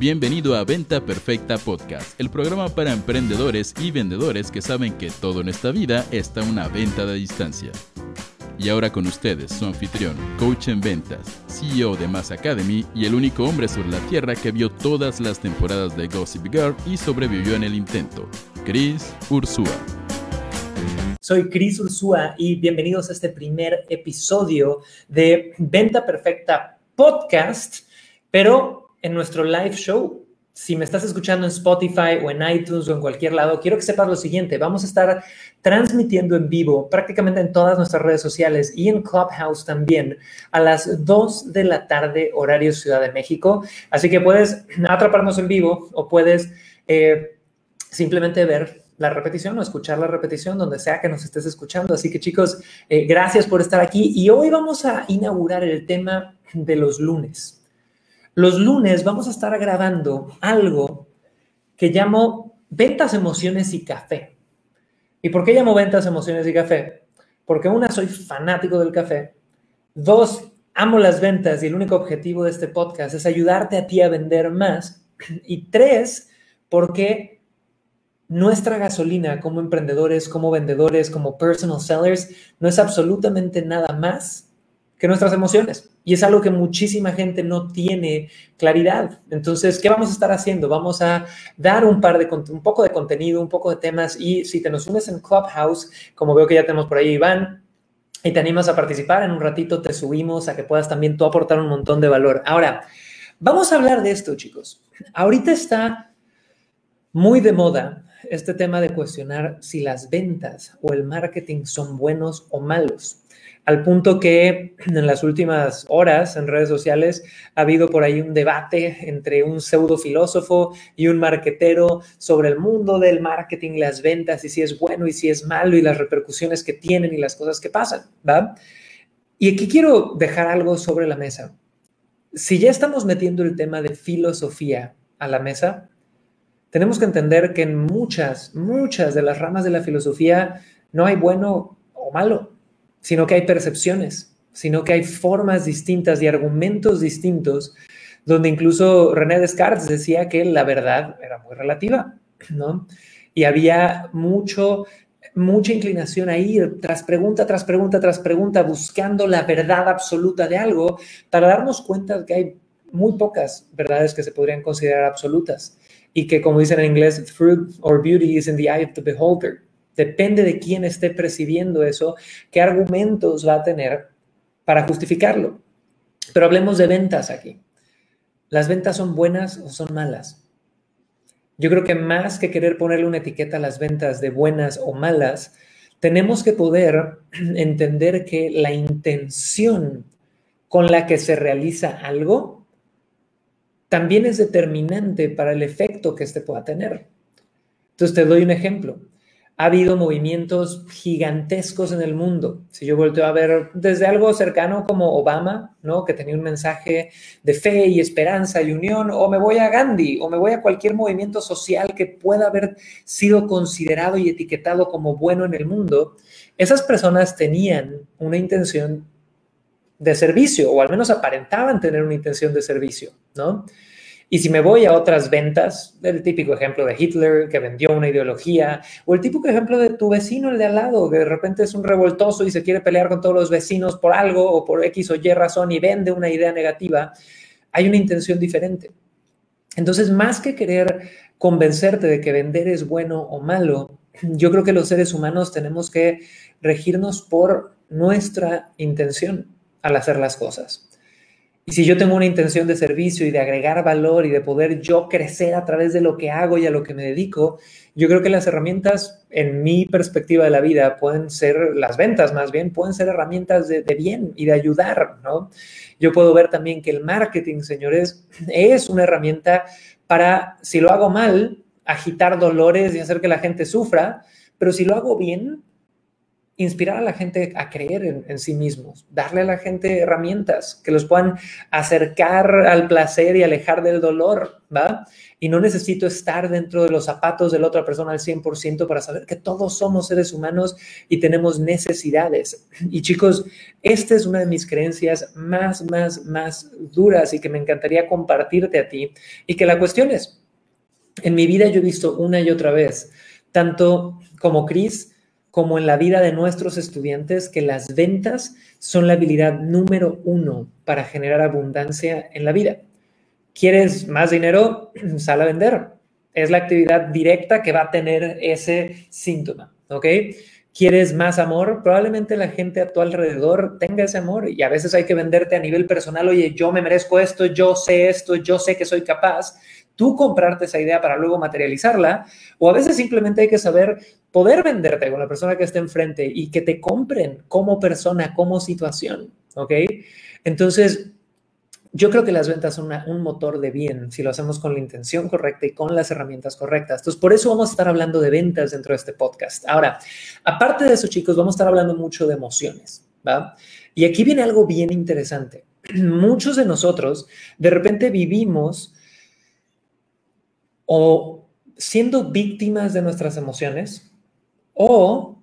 Bienvenido a Venta Perfecta Podcast, el programa para emprendedores y vendedores que saben que todo en esta vida está una venta de distancia. Y ahora con ustedes, su anfitrión, coach en ventas, CEO de Mass Academy y el único hombre sobre la tierra que vio todas las temporadas de Gossip Girl y sobrevivió en el intento, Chris Ursúa. Soy Chris Ursúa y bienvenidos a este primer episodio de Venta Perfecta Podcast, pero en nuestro live show si me estás escuchando en Spotify o en iTunes o en cualquier lado, quiero que sepas lo siguiente, vamos a estar transmitiendo en vivo prácticamente en todas nuestras redes sociales y en Clubhouse también a las 2 de la tarde horario Ciudad de México. Así que puedes atraparnos en vivo o puedes eh, simplemente ver la repetición o escuchar la repetición donde sea que nos estés escuchando. Así que chicos, eh, gracias por estar aquí y hoy vamos a inaugurar el tema de los lunes. Los lunes vamos a estar grabando algo que llamo ventas, emociones y café. ¿Y por qué llamo ventas, emociones y café? Porque una, soy fanático del café. Dos, amo las ventas y el único objetivo de este podcast es ayudarte a ti a vender más. Y tres, porque nuestra gasolina como emprendedores, como vendedores, como personal sellers, no es absolutamente nada más que nuestras emociones. Y es algo que muchísima gente no tiene claridad. Entonces, ¿qué vamos a estar haciendo? Vamos a dar un par de un poco de contenido, un poco de temas y si te nos unes en Clubhouse, como veo que ya tenemos por ahí Iván, y te animas a participar, en un ratito te subimos a que puedas también tú aportar un montón de valor. Ahora, vamos a hablar de esto, chicos. Ahorita está muy de moda este tema de cuestionar si las ventas o el marketing son buenos o malos al punto que en las últimas horas en redes sociales ha habido por ahí un debate entre un pseudo filósofo y un marquetero sobre el mundo del marketing, las ventas y si es bueno y si es malo y las repercusiones que tienen y las cosas que pasan, ¿va? Y aquí quiero dejar algo sobre la mesa. Si ya estamos metiendo el tema de filosofía a la mesa, tenemos que entender que en muchas, muchas de las ramas de la filosofía no hay bueno o malo sino que hay percepciones, sino que hay formas distintas y argumentos distintos, donde incluso René Descartes decía que la verdad era muy relativa, ¿no? Y había mucho, mucha inclinación a ir tras pregunta, tras pregunta, tras pregunta, buscando la verdad absoluta de algo, para darnos cuenta de que hay muy pocas verdades que se podrían considerar absolutas y que, como dicen en inglés, fruit or beauty is in the eye of the beholder. Depende de quién esté presidiendo eso, qué argumentos va a tener para justificarlo. Pero hablemos de ventas aquí. ¿Las ventas son buenas o son malas? Yo creo que más que querer ponerle una etiqueta a las ventas de buenas o malas, tenemos que poder entender que la intención con la que se realiza algo también es determinante para el efecto que éste pueda tener. Entonces te doy un ejemplo ha habido movimientos gigantescos en el mundo. Si yo volteo a ver desde algo cercano como Obama, ¿no? que tenía un mensaje de fe y esperanza y unión, o me voy a Gandhi, o me voy a cualquier movimiento social que pueda haber sido considerado y etiquetado como bueno en el mundo, esas personas tenían una intención de servicio, o al menos aparentaban tener una intención de servicio, ¿no? Y si me voy a otras ventas, el típico ejemplo de Hitler que vendió una ideología, o el típico ejemplo de tu vecino, el de al lado, que de repente es un revoltoso y se quiere pelear con todos los vecinos por algo o por X o Y razón y vende una idea negativa, hay una intención diferente. Entonces, más que querer convencerte de que vender es bueno o malo, yo creo que los seres humanos tenemos que regirnos por nuestra intención al hacer las cosas. Y si yo tengo una intención de servicio y de agregar valor y de poder yo crecer a través de lo que hago y a lo que me dedico, yo creo que las herramientas, en mi perspectiva de la vida, pueden ser, las ventas más bien, pueden ser herramientas de, bien y de ayudar, ¿no? Yo puedo ver también que el marketing, señores, es una herramienta para, si lo hago mal, agitar dolores y hacer que la gente sufra, pero si lo hago bien, inspirar a la gente a creer en, sí mismos, darle a la gente herramientas que los puedan acercar al placer y alejar del dolor, ¿va? Y no necesito estar dentro de los zapatos de la otra persona al 100% para saber que todos somos seres humanos y tenemos necesidades. Y chicos, esta es una de mis creencias más, más, más duras y que me encantaría compartirte a ti. Y que la cuestión es, en mi vida yo he visto una y otra vez, tanto como Cris, como en la vida de nuestros estudiantes, que las ventas son la habilidad número uno para generar abundancia en la vida. ¿Quieres más dinero? Sal a vender. Es la actividad directa que va a tener ese síntoma, ¿ok? ¿Quieres más amor? Probablemente la gente a tu alrededor tenga ese amor y a veces hay que venderte a nivel personal, oye, yo me merezco esto, yo sé esto, yo sé que soy capaz tú comprarte esa idea para luego materializarla, o a veces simplemente hay que saber poder venderte con la persona que esté enfrente y que te compren como persona, como situación, ¿ok? Entonces, yo creo que las ventas son un motor de bien si lo hacemos con la intención correcta y con las herramientas correctas. Entonces, por eso vamos a estar hablando de ventas dentro de este podcast. Ahora, aparte de eso, chicos, vamos a estar hablando mucho de emociones, ¿va? Y aquí viene algo bien interesante. Muchos de nosotros de repente vivimos o siendo víctimas de nuestras emociones o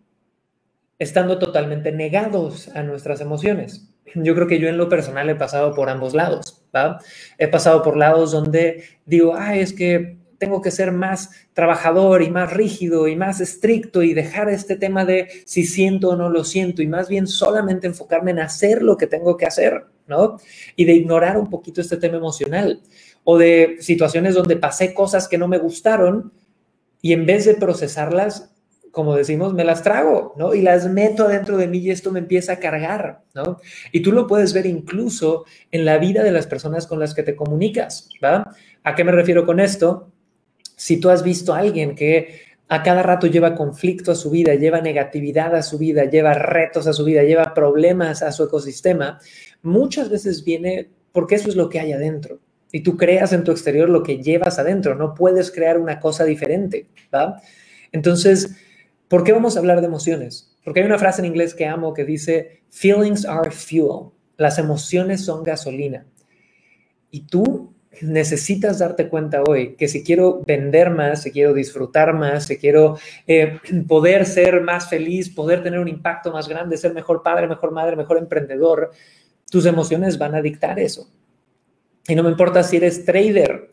estando totalmente negados a nuestras emociones. Yo creo que yo en lo personal he pasado por ambos lados. He pasado por lados donde digo, ah, es que tengo que ser más trabajador y más rígido y más estricto y dejar este tema de si siento o no lo siento y más bien solamente enfocarme en hacer lo que tengo que hacer, ¿no? Y de ignorar un poquito este tema emocional o de situaciones donde pasé cosas que no me gustaron y en vez de procesarlas, como decimos, me las trago, ¿no? Y las meto adentro de mí y esto me empieza a cargar, ¿no? Y tú lo puedes ver incluso en la vida de las personas con las que te comunicas, ¿va? ¿A qué me refiero con esto? Si tú has visto a alguien que a cada rato lleva conflicto a su vida, lleva negatividad a su vida, lleva retos a su vida, lleva problemas a su ecosistema, muchas veces viene porque eso es lo que hay adentro. Y tú creas en tu exterior lo que llevas adentro, no puedes crear una cosa diferente, ¿va? Entonces, ¿por qué vamos a hablar de emociones? Porque hay una frase en inglés que amo que dice, feelings are fuel, las emociones son gasolina. Y tú necesitas darte cuenta hoy que si quiero vender más, si quiero disfrutar más, si quiero eh, poder ser más feliz, poder tener un impacto más grande, ser mejor padre, mejor madre, mejor emprendedor, tus emociones van a dictar eso. Y no me importa si eres trader,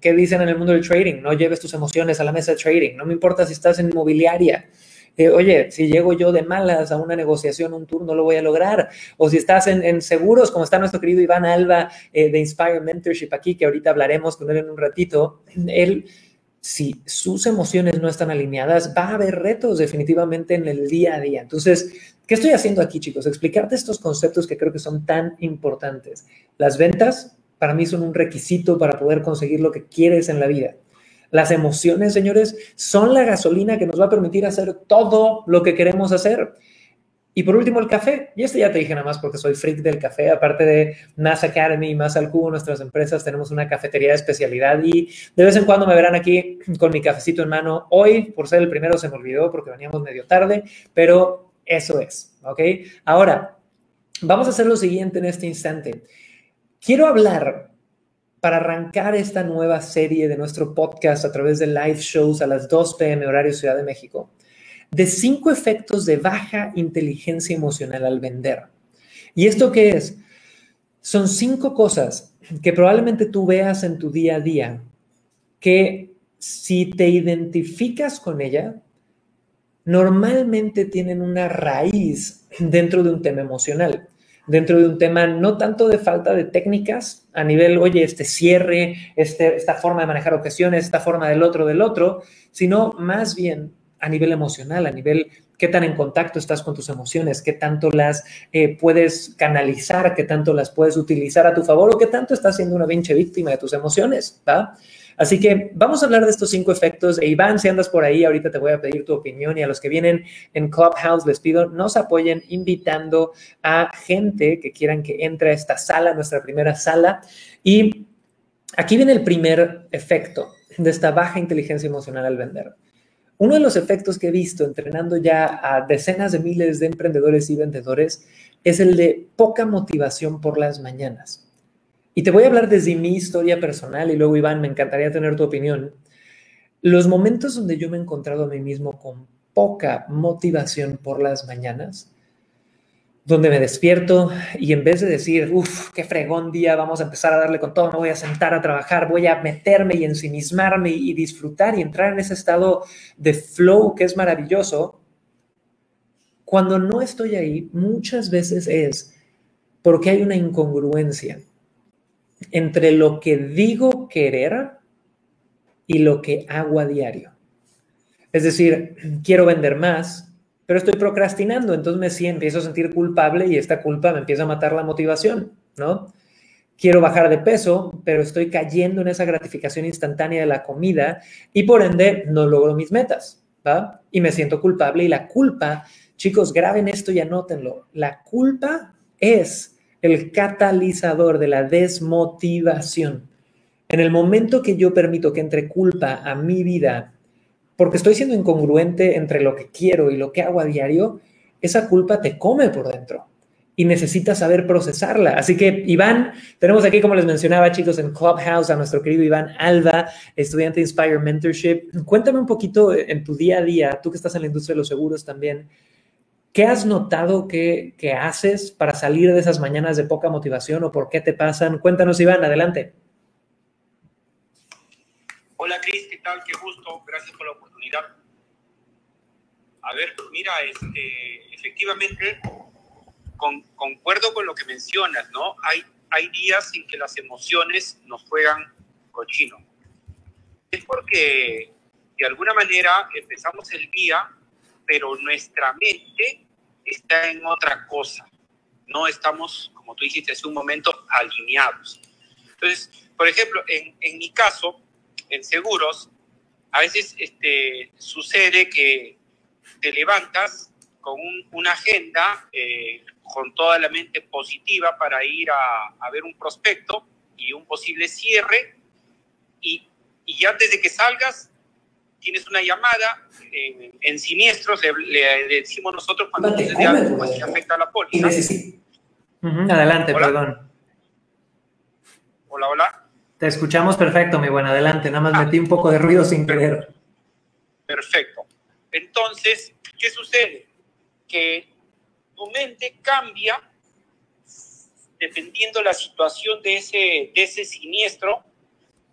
¿qué dicen en el mundo del trading? No lleves tus emociones a la mesa de trading. No me importa si estás en inmobiliaria. Eh, oye, si llego yo de malas a una negociación, un turno, lo voy a lograr. O si estás en, seguros, como está nuestro querido Iván Alba eh, de Inspire Mentorship aquí, que ahorita hablaremos con él en un ratito, él, si sus emociones no están alineadas, va a haber retos definitivamente en el día a día. Entonces, ¿qué estoy haciendo aquí, chicos? Explicarte estos conceptos que creo que son tan importantes. Las ventas para mí son un requisito para poder conseguir lo que quieres en la vida. Las emociones, señores, son la gasolina que nos va a permitir hacer todo lo que queremos hacer. Y por último, el café. Y este ya te dije nada más porque soy freak del café. Aparte de Mass Academy y Mass al Cubo, nuestras empresas, tenemos una cafetería de especialidad y de vez en cuando me verán aquí con mi cafecito en mano. Hoy, por ser el primero, se me olvidó porque veníamos medio tarde, pero eso es, ¿ok? Ahora, vamos a hacer lo siguiente en este instante. Quiero hablar para arrancar esta nueva serie de nuestro podcast a través de live shows a las 2 pm horario Ciudad de México, de cinco efectos de baja inteligencia emocional al vender. ¿Y esto qué es? Son cinco cosas que probablemente tú veas en tu día a día que si te identificas con ella, normalmente tienen una raíz dentro de un tema emocional dentro de un tema no tanto de falta de técnicas a nivel, oye, este cierre, este, esta forma de manejar ocasiones, esta forma del otro, del otro, sino más bien a nivel emocional, a nivel qué tan en contacto estás con tus emociones, qué tanto las eh, puedes canalizar, qué tanto las puedes utilizar a tu favor o qué tanto estás siendo una pinche víctima de tus emociones, ¿va? Así que vamos a hablar de estos cinco efectos. E Iván, si andas por ahí, ahorita te voy a pedir tu opinión y a los que vienen en Clubhouse les pido nos apoyen invitando a gente que quieran que entre a esta sala, nuestra primera sala. Y aquí viene el primer efecto de esta baja inteligencia emocional al vender. Uno de los efectos que he visto entrenando ya a decenas de miles de emprendedores y vendedores es el de poca motivación por las mañanas. Y te voy a hablar desde mi historia personal y luego, Iván, me encantaría tener tu opinión. Los momentos donde yo me he encontrado a mí mismo con poca motivación por las mañanas, donde me despierto y en vez de decir, uff, qué fregón día, vamos a empezar a darle con todo, me voy a sentar a trabajar, voy a meterme y ensimismarme y disfrutar y entrar en ese estado de flow que es maravilloso, cuando no estoy ahí, muchas veces es porque hay una incongruencia entre lo que digo querer y lo que hago a diario. Es decir, quiero vender más, pero estoy procrastinando, entonces me sí, empiezo a sentir culpable y esta culpa me empieza a matar la motivación, ¿no? Quiero bajar de peso, pero estoy cayendo en esa gratificación instantánea de la comida y por ende no logro mis metas, ¿va? Y me siento culpable y la culpa, chicos, graben esto y anótenlo, la culpa es el catalizador de la desmotivación. En el momento que yo permito que entre culpa a mi vida porque estoy siendo incongruente entre lo que quiero y lo que hago a diario, esa culpa te come por dentro y necesitas saber procesarla. Así que, Iván, tenemos aquí, como les mencionaba, chicos, en Clubhouse a nuestro querido Iván Alba, estudiante de Inspire Mentorship. Cuéntame un poquito en tu día a día, tú que estás en la industria de los seguros también, ¿qué has notado que, que haces para salir de esas mañanas de poca motivación o por qué te pasan? Cuéntanos, Iván, adelante. Hola Cris, ¿qué tal? Qué gusto, gracias por la oportunidad. A ver, mira, este, efectivamente, concuerdo con lo que mencionas, ¿no? Hay, hay días en que las emociones nos juegan cochino. Es porque de alguna manera empezamos el día, pero nuestra mente está en otra cosa. No estamos, como tú dijiste hace un momento, alineados. Entonces, por ejemplo, en, en mi caso, en seguros, a veces este, sucede que te levantas con una agenda, eh, con toda la mente positiva para ir a, ver un prospecto y un posible cierre, y, y antes de que salgas, tienes una llamada en, siniestros, le, decimos nosotros cuando sucede algo que afecta a la póliza. Adelante, perdón. Hola, hola. Te escuchamos perfecto, mi buen. Adelante, nada más metí un poco de ruido sin querer. Perfecto. Entonces, ¿qué sucede? Que tu mente cambia dependiendo la situación de ese, de ese siniestro.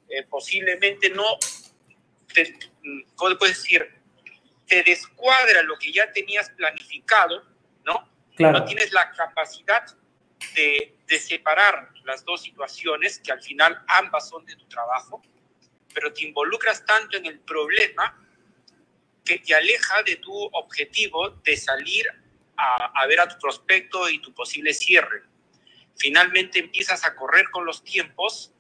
Eh, posiblemente no, te, ¿cómo puedes decir? Te descuadra lo que ya tenías planificado, ¿no? Claro. No tienes la capacidad de, de separar las dos situaciones, que al final ambas son de tu trabajo, pero te involucras tanto en el problema que te aleja de tu objetivo de salir a, ver a tu prospecto y tu posible cierre. Finalmente empiezas a correr con los tiempos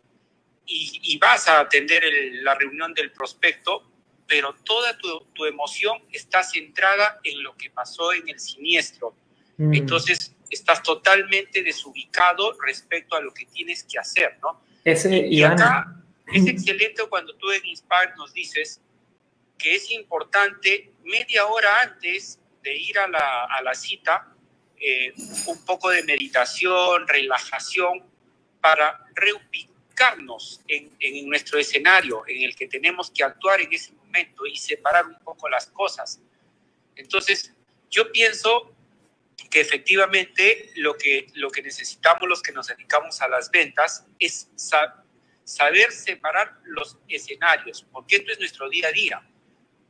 y, vas a atender la reunión del prospecto, pero toda tu, emoción está centrada en lo que pasó en el siniestro. Mm. Entonces, estás totalmente desubicado respecto a lo que tienes que hacer, ¿no? y, acá es excelente cuando tú en Inspire nos dices que es importante media hora antes de ir a la, a la cita, eh, un poco de meditación, relajación, para reubicarnos en, en nuestro escenario en el que tenemos que actuar en ese momento y separar un poco las cosas. Entonces, yo pienso que efectivamente lo que, lo que necesitamos los que nos dedicamos a las ventas es saber separar los escenarios, porque esto es nuestro día a día.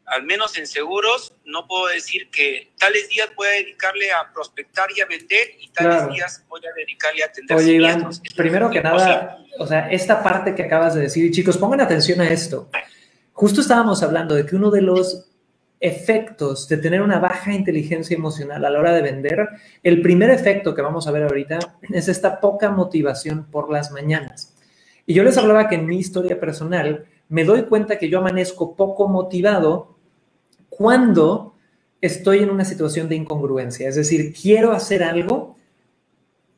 Al menos en seguros, no puedo decir que tales días voy a dedicarle a prospectar y a vender y tales días voy a dedicarle a atender Oye, Iván, primero que nada, o sea, esta parte que acabas de decir, chicos, pongan atención a esto. Justo estábamos hablando de que uno de los efectos de tener una baja inteligencia emocional a la hora de vender, el primer efecto que vamos a ver ahorita es esta poca motivación por las mañanas. Y yo les hablaba que en mi historia personal me doy cuenta que yo amanezco poco motivado cuando estoy en una situación de incongruencia. Es decir, quiero hacer algo,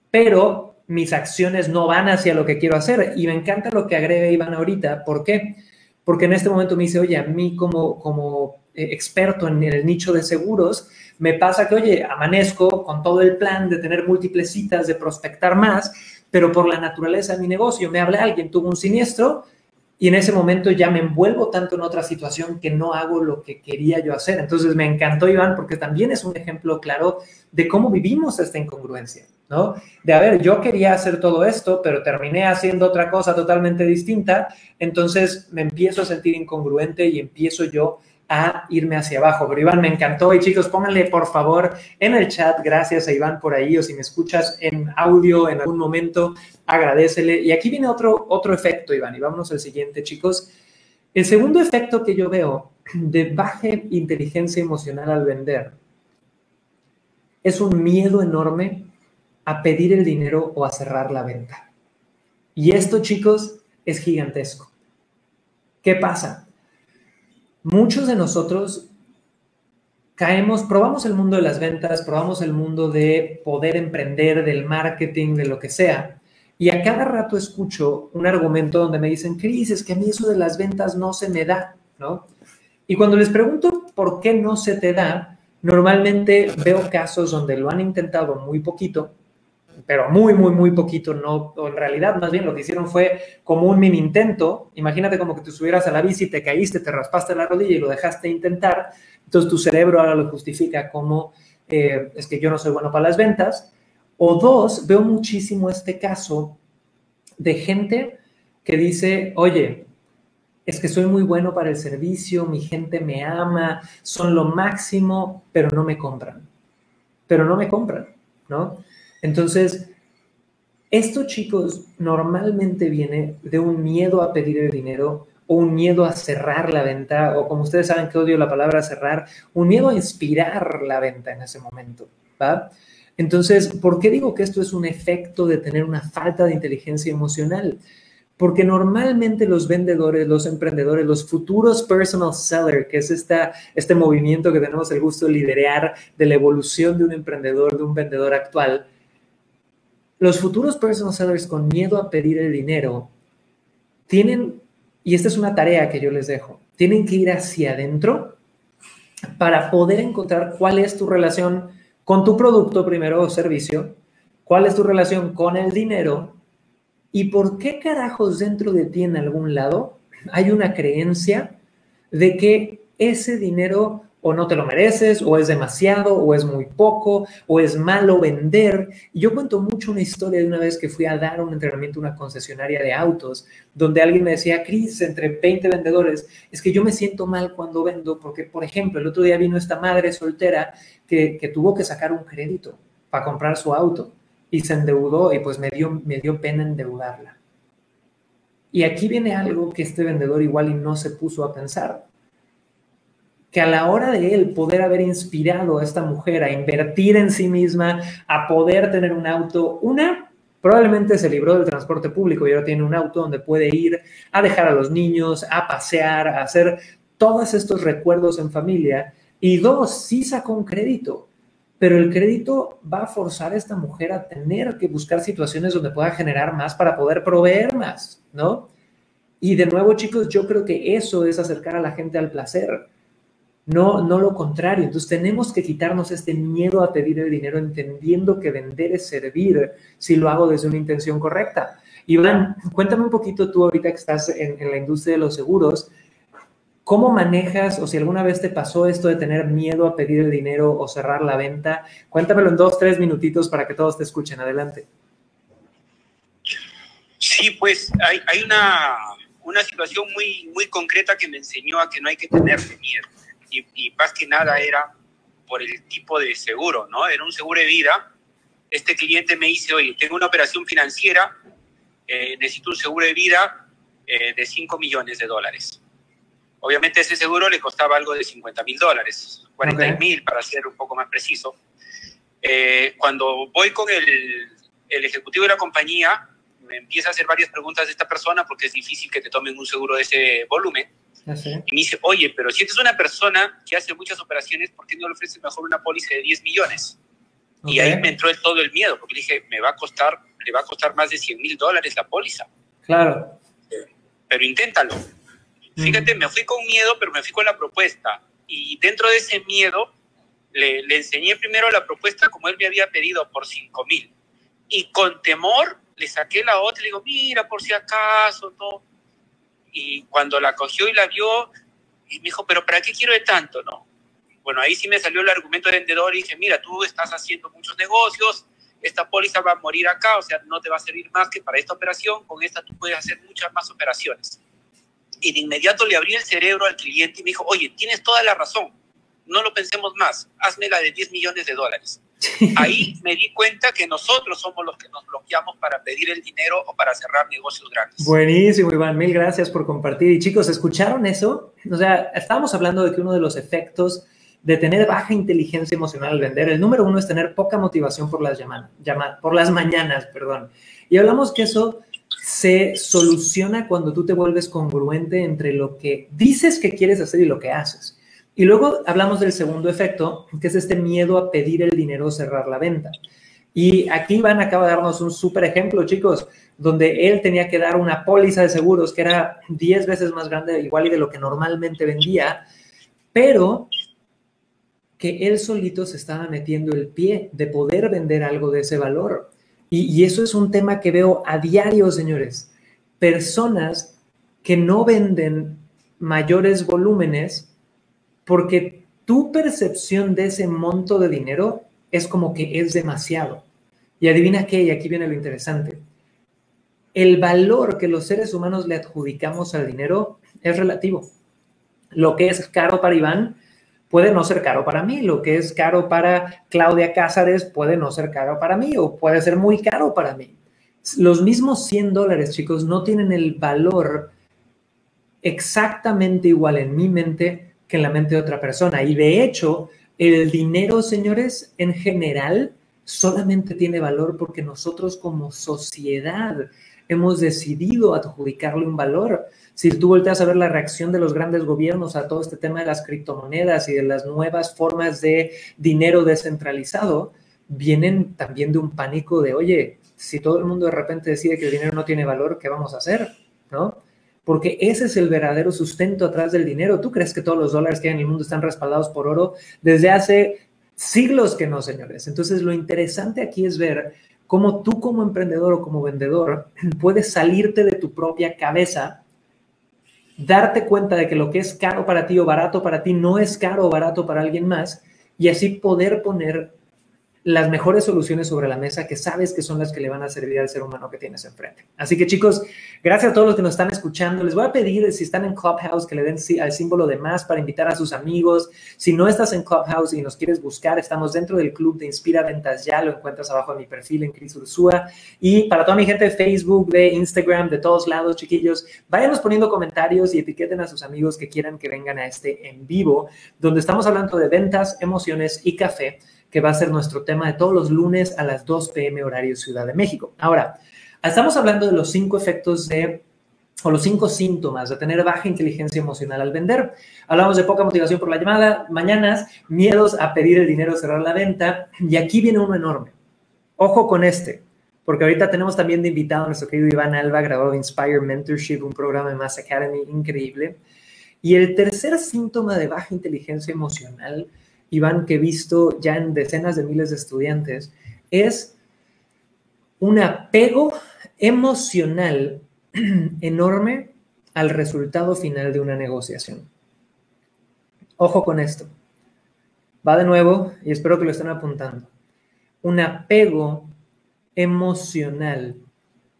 pero mis acciones no van hacia lo que quiero hacer. Y me encanta lo que agrega Iván ahorita. ¿Por qué? Porque en este momento me dice, oye, a mí como, como eh, experto en el nicho de seguros, me pasa que, oye, amanezco con todo el plan de tener múltiples citas, de prospectar más, pero por la naturaleza de mi negocio, me habla alguien, tuvo un siniestro y en ese momento ya me envuelvo tanto en otra situación que no hago lo que quería yo hacer. Entonces me encantó Iván porque también es un ejemplo claro de cómo vivimos esta incongruencia, ¿no? De, a ver, yo quería hacer todo esto, pero terminé haciendo otra cosa totalmente distinta, entonces me empiezo a sentir incongruente y empiezo yo irme hacia abajo. Pero Iván, me encantó. Y chicos, pónganle por favor en el chat, gracias a Iván por ahí, o si me escuchas en audio en algún momento, agradecele. Y aquí viene otro, otro efecto, Iván, y vámonos al siguiente, chicos. El segundo efecto que yo veo de baja inteligencia emocional al vender es un miedo enorme a pedir el dinero o a cerrar la venta. Y esto, chicos, es gigantesco. ¿Qué pasa? Muchos de nosotros caemos, probamos el mundo de las ventas, probamos el mundo de poder emprender, del marketing, de lo que sea. Y a cada rato escucho un argumento donde me dicen, Cris, es que a mí eso de las ventas no se me da, ¿no? Y cuando les pregunto por qué no se te da, normalmente veo casos donde lo han intentado muy poquito pero muy, muy, muy poquito, no, en realidad más bien lo que hicieron fue como un mini intento, imagínate como que te subieras a la bici, te caíste, te raspaste la rodilla y lo dejaste intentar, entonces tu cerebro ahora lo justifica como eh, es que yo no soy bueno para las ventas, o dos, veo muchísimo este caso de gente que dice, oye, es que soy muy bueno para el servicio, mi gente me ama, son lo máximo, pero no me compran, pero no me compran, ¿no? Entonces, esto, chicos, normalmente viene de un miedo a pedir el dinero o un miedo a cerrar la venta, o como ustedes saben que odio la palabra cerrar, un miedo a inspirar la venta en ese momento, ¿va? Entonces, ¿por qué digo que esto es un efecto de tener una falta de inteligencia emocional? Porque normalmente los vendedores, los emprendedores, los futuros personal seller, que es esta, este movimiento que tenemos el gusto de liderar de la evolución de un emprendedor, de un vendedor actual, los futuros personal sellers con miedo a pedir el dinero tienen, y esta es una tarea que yo les dejo, tienen que ir hacia adentro para poder encontrar cuál es tu relación con tu producto primero o servicio, cuál es tu relación con el dinero y por qué carajos dentro de ti en algún lado hay una creencia de que ese dinero o no te lo mereces, o es demasiado, o es muy poco, o es malo vender. Yo cuento mucho una historia de una vez que fui a dar un entrenamiento a una concesionaria de autos, donde alguien me decía, Cris, entre 20 vendedores, es que yo me siento mal cuando vendo, porque, por ejemplo, el otro día vino esta madre soltera que, que tuvo que sacar un crédito para comprar su auto y se endeudó y pues me dio, me dio pena endeudarla. Y aquí viene algo que este vendedor igual y no se puso a pensar que a la hora de él poder haber inspirado a esta mujer a invertir en sí misma, a poder tener un auto, una, probablemente se libró del transporte público y ahora tiene un auto donde puede ir a dejar a los niños, a pasear, a hacer todos estos recuerdos en familia. Y dos, sí sacó un crédito, pero el crédito va a forzar a esta mujer a tener que buscar situaciones donde pueda generar más para poder proveer más, ¿no? Y de nuevo, chicos, yo creo que eso es acercar a la gente al placer no, no lo contrario. Entonces tenemos que quitarnos este miedo a pedir el dinero entendiendo que vender es servir si lo hago desde una intención correcta. Iván, cuéntame un poquito tú ahorita que estás en, la industria de los seguros, ¿cómo manejas o si alguna vez te pasó esto de tener miedo a pedir el dinero o cerrar la venta? Cuéntamelo en dos, tres minutitos para que todos te escuchen. Adelante. Sí, pues hay, hay una, una situación muy, muy concreta que me enseñó a que no hay que tener miedo y, más que nada era por el tipo de seguro, ¿no? Era un seguro de vida. Este cliente me dice, oye, tengo una operación financiera, eh, necesito un seguro de vida eh, de 5 millones de dólares. Obviamente ese seguro le costaba algo de 50 mil dólares, 40 mil para ser un poco más preciso. Eh, cuando voy con el, el ejecutivo de la compañía, me empieza a hacer varias preguntas de esta persona porque es difícil que te tomen un seguro de ese volumen. Y me dice, oye, pero si eres una persona que hace muchas operaciones, ¿por qué no le ofreces mejor una póliza de 10 millones? Y ahí me entró todo el miedo, porque dije, me va a costar, le va a costar más de 100 mil dólares la póliza. Claro. Pero inténtalo. Fíjate, me fui con miedo, pero me fui con la propuesta. Y dentro de ese miedo, le, le enseñé primero la propuesta como él me había pedido por 5 mil. Y con temor le saqué la otra y le digo, mira, por si acaso, todo. Y cuando la cogió y la vio, y me dijo, pero ¿para qué quiero de tanto? No. Bueno, ahí sí me salió el argumento de vendedor y dije, mira, tú estás haciendo muchos negocios, esta póliza va a morir acá, o sea, no te va a servir más que para esta operación, con esta tú puedes hacer muchas más operaciones. Y de inmediato le abrí el cerebro al cliente y me dijo, oye, tienes toda la razón, no lo pensemos más, hazme la de 10 millones de dólares. Ahí me di cuenta que nosotros somos los que nos bloqueamos para pedir el dinero o para cerrar negocios grandes. Buenísimo, Iván. Mil gracias por compartir. Y chicos, ¿escucharon eso? O sea, estábamos hablando de que uno de los efectos de tener baja inteligencia emocional al vender, el número uno es tener poca motivación por las, llamadas, por las mañanas. Perdón. Y hablamos que eso se soluciona cuando tú te vuelves congruente entre lo que dices que quieres hacer y lo que haces. Y luego hablamos del segundo efecto, que es este miedo a pedir el dinero o cerrar la venta. Y aquí Iván acaba de darnos un súper ejemplo, chicos, donde él tenía que dar una póliza de seguros que era 10 veces más grande, igual y de lo que normalmente vendía, pero que él solito se estaba metiendo el pie de poder vender algo de ese valor. Y, y eso es un tema que veo a diario, señores. Personas que no venden mayores volúmenes porque tu percepción de ese monto de dinero es como que es demasiado. Y adivina qué, y aquí viene lo interesante. El valor que los seres humanos le adjudicamos al dinero es relativo. Lo que es caro para Iván puede no ser caro para mí, lo que es caro para Claudia Cázares puede no ser caro para mí o puede ser muy caro para mí. Los mismos 100 dólares, chicos, no tienen el valor exactamente igual en mi mente en la mente de otra persona. Y de hecho, el dinero, señores, en general, solamente tiene valor porque nosotros como sociedad hemos decidido adjudicarle un valor. Si tú volteas a ver la reacción de los grandes gobiernos a todo este tema de las criptomonedas y de las nuevas formas de dinero descentralizado, vienen también de un pánico de, oye, si todo el mundo de repente decide que el dinero no tiene valor, ¿qué vamos a hacer? ¿No? Porque ese es el verdadero sustento atrás del dinero. ¿Tú crees que todos los dólares que hay en el mundo están respaldados por oro? Desde hace siglos que no, señores. Entonces, lo interesante aquí es ver cómo tú como emprendedor o como vendedor puedes salirte de tu propia cabeza, darte cuenta de que lo que es caro para ti o barato para ti no es caro o barato para alguien más y así poder poner las mejores soluciones sobre la mesa que sabes que son las que le van a servir al ser humano que tienes enfrente. Así que chicos, gracias a todos los que nos están escuchando. Les voy a pedir, si están en Clubhouse, que le den al símbolo de más para invitar a sus amigos. Si no estás en Clubhouse y nos quieres buscar, estamos dentro del club de Inspira Ventas Ya, lo encuentras abajo de mi perfil en Cris Ursúa. Y para toda mi gente de Facebook, de Instagram, de todos lados, chiquillos, váyanos poniendo comentarios y etiqueten a sus amigos que quieran que vengan a este en vivo, donde estamos hablando de ventas, emociones y café que va a ser nuestro tema de todos los lunes a las 2 pm horario Ciudad de México. Ahora, estamos hablando de los cinco efectos de o los cinco síntomas de tener baja inteligencia emocional al vender. Hablamos de poca motivación por la llamada, mañanas, miedos a pedir el dinero, cerrar la venta, y aquí viene uno enorme. Ojo con este, porque ahorita tenemos también de invitado a nuestro querido Iván Alba, graduado de Inspire Mentorship, un programa de Mass Academy increíble. Y el tercer síntoma de baja inteligencia emocional Iván, que he visto ya en decenas de miles de estudiantes, es un apego emocional enorme al resultado final de una negociación. Ojo con esto. Va de nuevo y espero que lo estén apuntando. Un apego emocional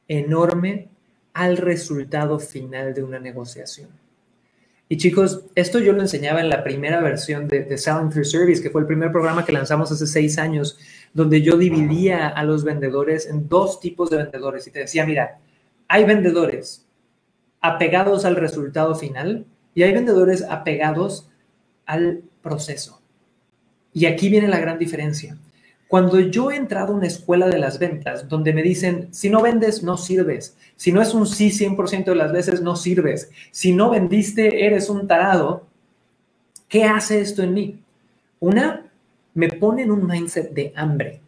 enorme al resultado final de una negociación. Y chicos, esto yo lo enseñaba en la primera versión de, Selling Through Service, que fue el primer programa que lanzamos hace seis años, donde yo dividía a los vendedores en dos tipos de vendedores. Y te decía, mira, hay vendedores apegados al resultado final y hay vendedores apegados al proceso. Y aquí viene la gran diferencia. Cuando yo he entrado a una escuela de las ventas donde me dicen, si no vendes, no sirves. Si no es un sí 100% de las veces, no sirves. Si no vendiste, eres un tarado. ¿Qué hace esto en mí? Una, me pone en un mindset de hambre,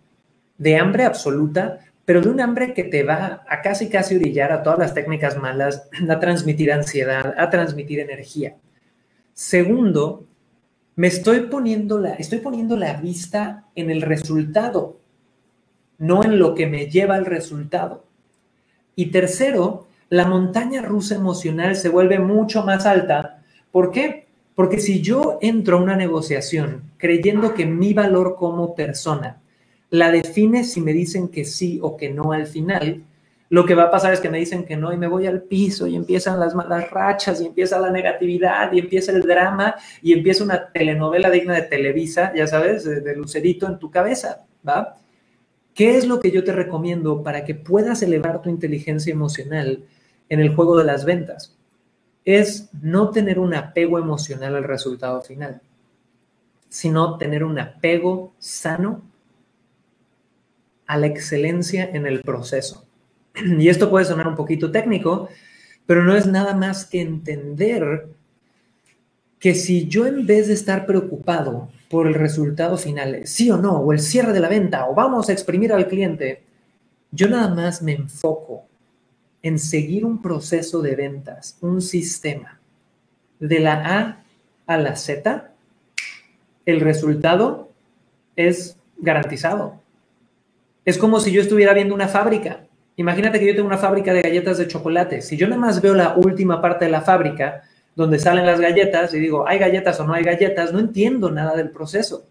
de hambre absoluta, pero de un hambre que te va a casi casi orillar a todas las técnicas malas, a transmitir ansiedad, a transmitir energía. Segundo, me estoy poniendo la, estoy poniendo la vista en el resultado, no en lo que me lleva al resultado. Y tercero, la montaña rusa emocional se vuelve mucho más alta. ¿Por qué? Porque si yo entro a una negociación creyendo que mi valor como persona la define si me dicen que sí o que no al final, lo que va a pasar es que me dicen que no y me voy al piso y empiezan las malas rachas y empieza la negatividad y empieza el drama y empieza una telenovela digna de Televisa, ya sabes, de, Lucerito en tu cabeza, ¿va? ¿Qué es lo que yo te recomiendo para que puedas elevar tu inteligencia emocional en el juego de las ventas? Es no tener un apego emocional al resultado final, sino tener un apego sano a la excelencia en el proceso. Y esto puede sonar un poquito técnico, pero no es nada más que entender que si yo en vez de estar preocupado por el resultado final, sí o no, o el cierre de la venta, o vamos a exprimir al cliente, yo nada más me enfoco en seguir un proceso de ventas, un sistema, de la A a la Z, el resultado es garantizado. Es como si yo estuviera viendo una fábrica Imagínate que yo tengo una fábrica de galletas de chocolate. Si yo nada más veo la última parte de la fábrica, donde salen las galletas, y digo, ¿hay galletas o no hay galletas? No entiendo nada del proceso.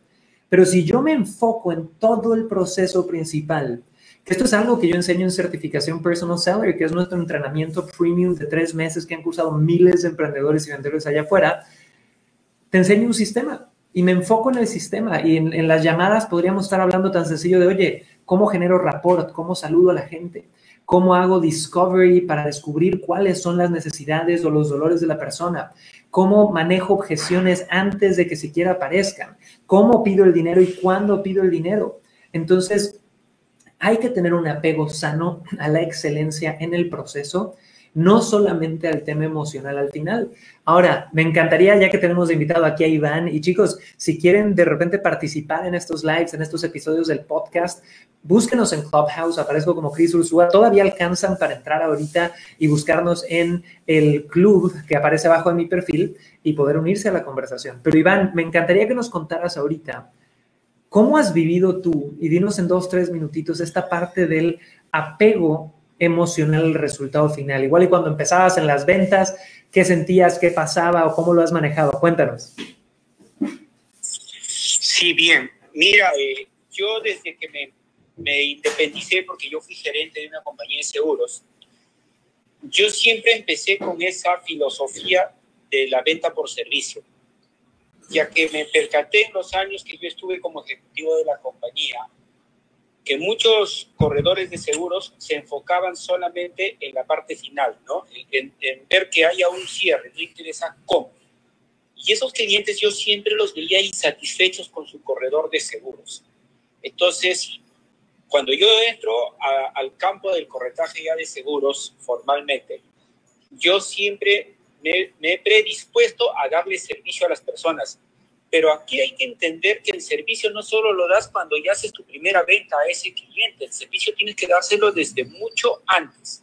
Pero si yo me enfoco en todo el proceso principal, que esto es algo que yo enseño en certificación Personal Seller, que es nuestro entrenamiento premium de tres meses que han cursado miles de emprendedores y vendedores allá afuera, te enseño un sistema y me enfoco en el sistema y en, en las llamadas podríamos estar hablando tan sencillo de, oye, ¿cómo genero rapport? ¿Cómo saludo a la gente? cómo hago discovery para descubrir cuáles son las necesidades o los dolores de la persona, cómo manejo objeciones antes de que siquiera aparezcan, cómo pido el dinero y cuándo pido el dinero. Entonces, hay que tener un apego sano a la excelencia en el proceso no solamente al tema emocional al final. Ahora, me encantaría, ya que tenemos invitado aquí a Iván, y chicos, si quieren de repente participar en estos lives, en estos episodios del podcast, búsquenos en Clubhouse, aparezco como Chris Ursúa, todavía alcanzan para entrar ahorita y buscarnos en el club que aparece abajo de mi perfil y poder unirse a la conversación. Pero Iván, me encantaría que nos contaras ahorita. ¿Cómo has vivido tú? Y dinos en dos, tres minutitos esta parte del apego emocional el resultado final? Igual y cuando empezabas en las ventas, ¿qué sentías, qué pasaba o cómo lo has manejado? Cuéntanos. Sí, bien. Mira, eh, yo desde que me, me independicé, porque yo fui gerente de una compañía de seguros, yo siempre empecé con esa filosofía de la venta por servicio, ya que me percaté en los años que yo estuve como ejecutivo de la compañía, que muchos corredores de seguros se enfocaban solamente en la parte final, ¿no? En, ver que haya un cierre, no interesa cómo. Y esos clientes yo siempre los veía insatisfechos con su corredor de seguros. Entonces, cuando yo entro al campo del corretaje ya de seguros formalmente, yo siempre me, me he predispuesto a darle servicio a las personas pero aquí hay que entender que el servicio no solo lo das cuando ya haces tu primera venta a ese cliente, el servicio tienes que dárselo desde mucho antes.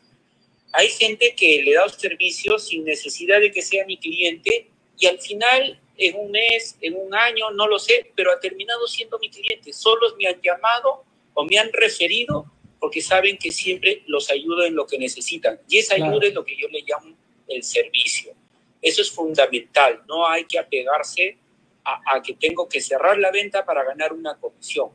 Hay gente que le da servicio sin necesidad de que sea mi cliente y al final, en un mes, en un año, no lo sé, pero ha terminado siendo mi cliente. Solo me han llamado o me han referido porque saben que siempre los ayudo en lo que necesitan. Y esa ayuda es lo que yo le llamo el servicio. Eso es fundamental. No hay que apegarse a, que tengo que cerrar la venta para ganar una comisión.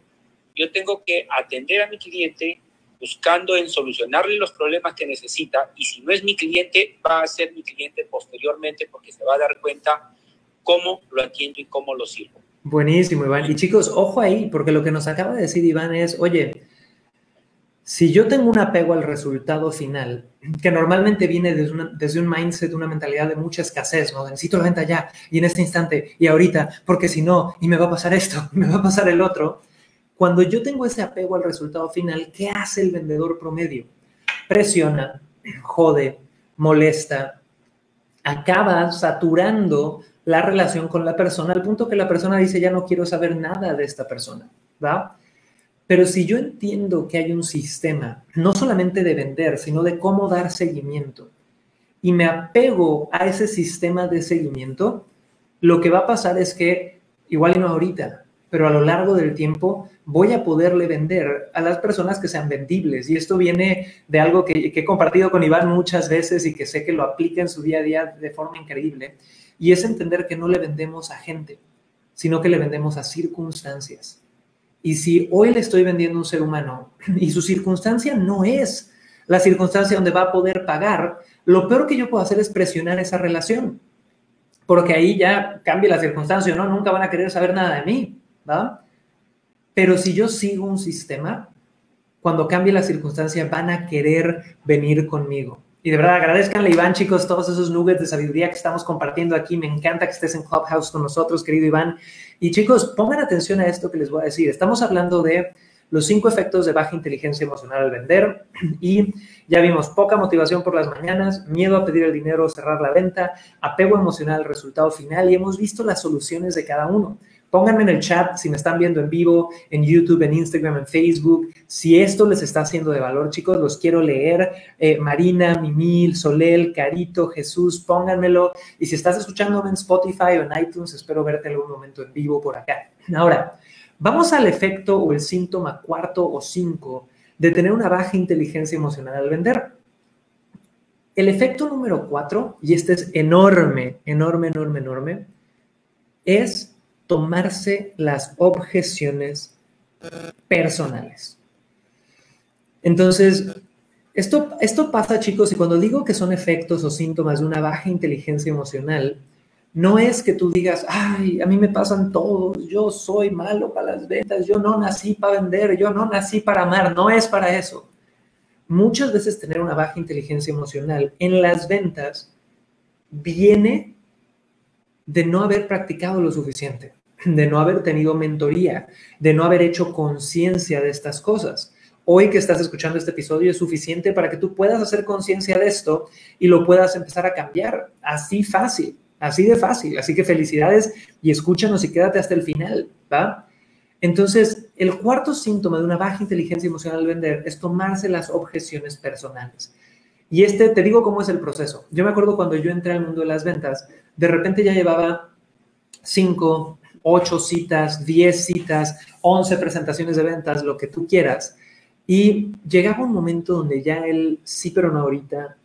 Yo tengo que atender a mi cliente buscando en solucionarle los problemas que necesita y si no es mi cliente, va a ser mi cliente posteriormente porque se va a dar cuenta cómo lo atiendo y cómo lo sirvo. Buenísimo, Iván. Y chicos, ojo ahí, porque lo que nos acaba de decir Iván es, oye, si yo tengo un apego al resultado final, que normalmente viene desde, un mindset, una mentalidad de mucha escasez, ¿no? necesito la venta ya y en este instante y ahorita, porque si no, y me va a pasar esto, me va a pasar el otro. Cuando yo tengo ese apego al resultado final, ¿qué hace el vendedor promedio? Presiona, jode, molesta, acaba saturando la relación con la persona al punto que la persona dice, ya no quiero saber nada de esta persona, ¿va? Pero si yo entiendo que hay un sistema, no solamente de vender, sino de cómo dar seguimiento, y me apego a ese sistema de seguimiento, lo que va a pasar es que igual y no ahorita, pero a lo largo del tiempo voy a poderle vender a las personas que sean vendibles. Y esto viene de algo que, que, he compartido con Iván muchas veces y que sé que lo aplica en su día a día de forma increíble. Y es entender que no le vendemos a gente, sino que le vendemos a circunstancias. Y si hoy le estoy vendiendo a un ser humano y su circunstancia no es la circunstancia donde va a poder pagar, lo peor que yo puedo hacer es presionar esa relación. Porque ahí ya cambia la circunstancia, ¿no? Nunca van a querer saber nada de mí, ¿va? Pero si yo sigo un sistema, cuando cambie la circunstancia van a querer venir conmigo. Y de verdad, agradezcanle, Iván, chicos, todos esos nuggets de sabiduría que estamos compartiendo aquí. Me encanta que estés en Clubhouse con nosotros, querido Iván. Y chicos, pongan atención a esto que les voy a decir. Estamos hablando de los cinco efectos de baja inteligencia emocional al vender y ya vimos poca motivación por las mañanas, miedo a pedir el dinero, cerrar la venta, apego emocional al resultado final y hemos visto las soluciones de cada uno. Pónganme en el chat si me están viendo en vivo, en YouTube, en Instagram, en Facebook. Si esto les está haciendo de valor, chicos, los quiero leer. Eh, Marina, Mimil, Solel, Carito, Jesús, pónganmelo. Y si estás escuchándome en Spotify o en iTunes, espero verte algún momento en vivo por acá. Ahora, vamos al efecto o el síntoma cuarto o cinco de tener una baja inteligencia emocional al vender. El efecto número cuatro, y este es enorme, enorme, enorme, enorme, es tomarse las objeciones personales. Entonces, esto, esto pasa, chicos, y cuando digo que son efectos o síntomas de una baja inteligencia emocional, no es que tú digas, ay, a mí me pasan todos, yo soy malo para las ventas, yo no nací para vender, yo no nací para amar, no es para eso. Muchas veces tener una baja inteligencia emocional en las ventas viene de no haber practicado lo suficiente, de no haber tenido mentoría, de no haber hecho conciencia de estas cosas. Hoy que estás escuchando este episodio es suficiente para que tú puedas hacer conciencia de esto y lo puedas empezar a cambiar así fácil, así de fácil. Así que felicidades y escúchanos y quédate hasta el final, ¿va? Entonces, el cuarto síntoma de una baja inteligencia emocional al vender es tomarse las objeciones personales. Y este, te digo cómo es el proceso. Yo me acuerdo cuando yo entré al mundo de las ventas, de repente ya llevaba cinco, ocho citas, diez citas, once presentaciones de ventas, lo que tú quieras. Y llegaba un momento donde ya el sí, pero no ahorita,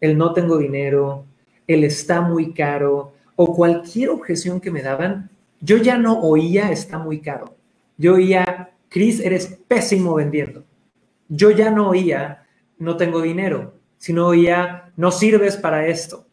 el no tengo dinero, el está muy caro o cualquier objeción que me daban, yo ya no oía está muy caro. Yo oía, Chris, eres pésimo vendiendo. Yo ya no oía, no tengo dinero, sino oía, no sirves para esto.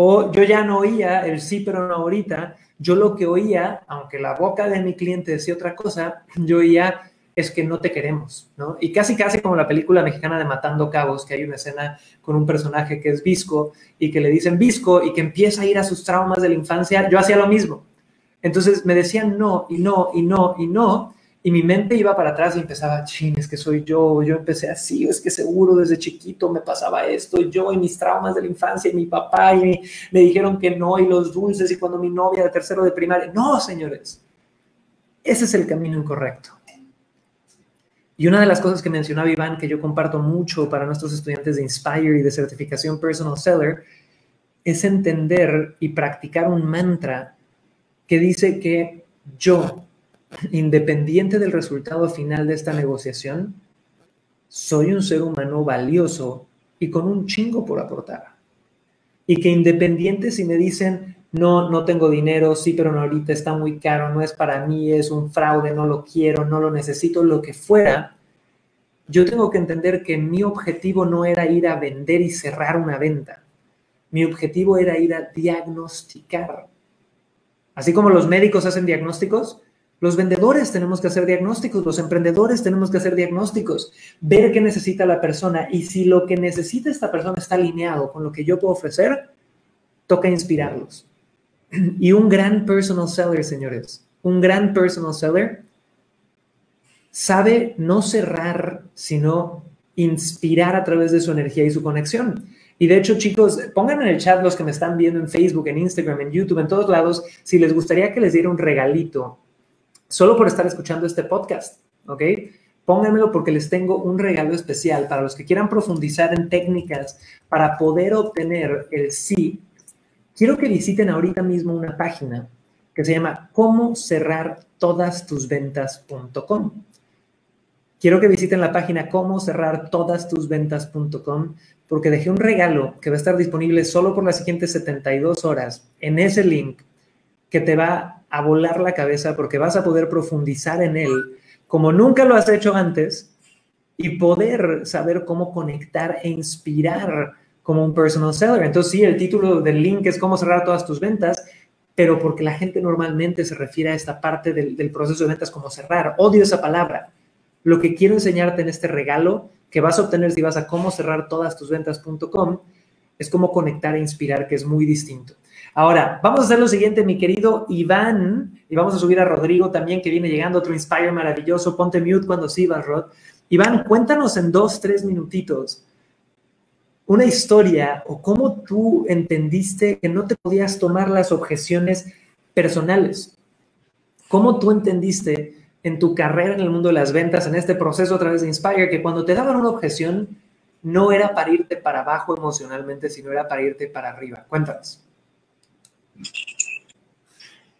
O yo ya no oía el sí, pero no ahorita. Yo lo que oía, aunque la boca de mi cliente decía otra cosa, yo oía es que no te queremos, ¿no? Y casi, casi como la película mexicana de Matando Cabos, que hay una escena con un personaje que es Visco y que le dicen Visco y que empieza a ir a sus traumas de la infancia, yo hacía lo mismo. Entonces me decían no y no y no y no, y mi mente iba para atrás y empezaba, ching, es que soy yo, yo empecé así, es que seguro desde chiquito me pasaba esto, yo y mis traumas de la infancia y mi papá y me dijeron que no y los dulces y cuando mi novia de tercero de primaria, no, señores, ese es el camino incorrecto. Y una de las cosas que mencionaba Iván, que yo comparto mucho para nuestros estudiantes de Inspire y de certificación Personal Seller, es entender y practicar un mantra que dice que yo independiente del resultado final de esta negociación, soy un ser humano valioso y con un chingo por aportar. Y que independiente si me dicen, no, no tengo dinero, sí, pero no ahorita está muy caro, no es para mí, es un fraude, no lo quiero, no lo necesito, lo que fuera, yo tengo que entender que mi objetivo no era ir a vender y cerrar una venta. Mi objetivo era ir a diagnosticar. Así como los médicos hacen diagnósticos, los vendedores tenemos que hacer diagnósticos, los emprendedores tenemos que hacer diagnósticos, ver qué necesita la persona y si lo que necesita esta persona está alineado con lo que yo puedo ofrecer, toca inspirarlos. Y un gran personal seller, señores, un gran personal seller sabe no cerrar, sino inspirar a través de su energía y su conexión. Y de hecho, chicos, pongan en el chat los que me están viendo en Facebook, en Instagram, en YouTube, en todos lados, si les gustaría que les diera un regalito solo por estar escuchando este podcast, ¿ok? Pónganmelo porque les tengo un regalo especial para los que quieran profundizar en técnicas para poder obtener el sí. Quiero que visiten ahorita mismo una página que se llama cómo cerrar todas tus ventas.com. Quiero que visiten la página cómo cerrar todas tus ventas.com porque dejé un regalo que va a estar disponible solo por las siguientes 72 horas en ese link que te va a volar la cabeza porque vas a poder profundizar en él como nunca lo has hecho antes y poder saber cómo conectar e inspirar como un personal seller. Entonces, sí, el título del link es cómo cerrar todas tus ventas, pero porque la gente normalmente se refiere a esta parte del, proceso de ventas como cerrar. Odio esa palabra. Lo que quiero enseñarte en este regalo que vas a obtener si vas a cómo cerrar todas tus ventas.com es cómo conectar e inspirar, que es muy distinto. Ahora, vamos a hacer lo siguiente, mi querido Iván, y vamos a subir a Rodrigo también, que viene llegando, otro Inspire maravilloso. Ponte mute cuando sí, Rod. Iván, cuéntanos en dos, tres minutitos una historia o cómo tú entendiste que no te podías tomar las objeciones personales. ¿Cómo tú entendiste en tu carrera en el mundo de las ventas, en este proceso a través de Inspire, que cuando te daban una objeción, no era para irte para abajo emocionalmente, sino era para irte para arriba. Cuéntanos.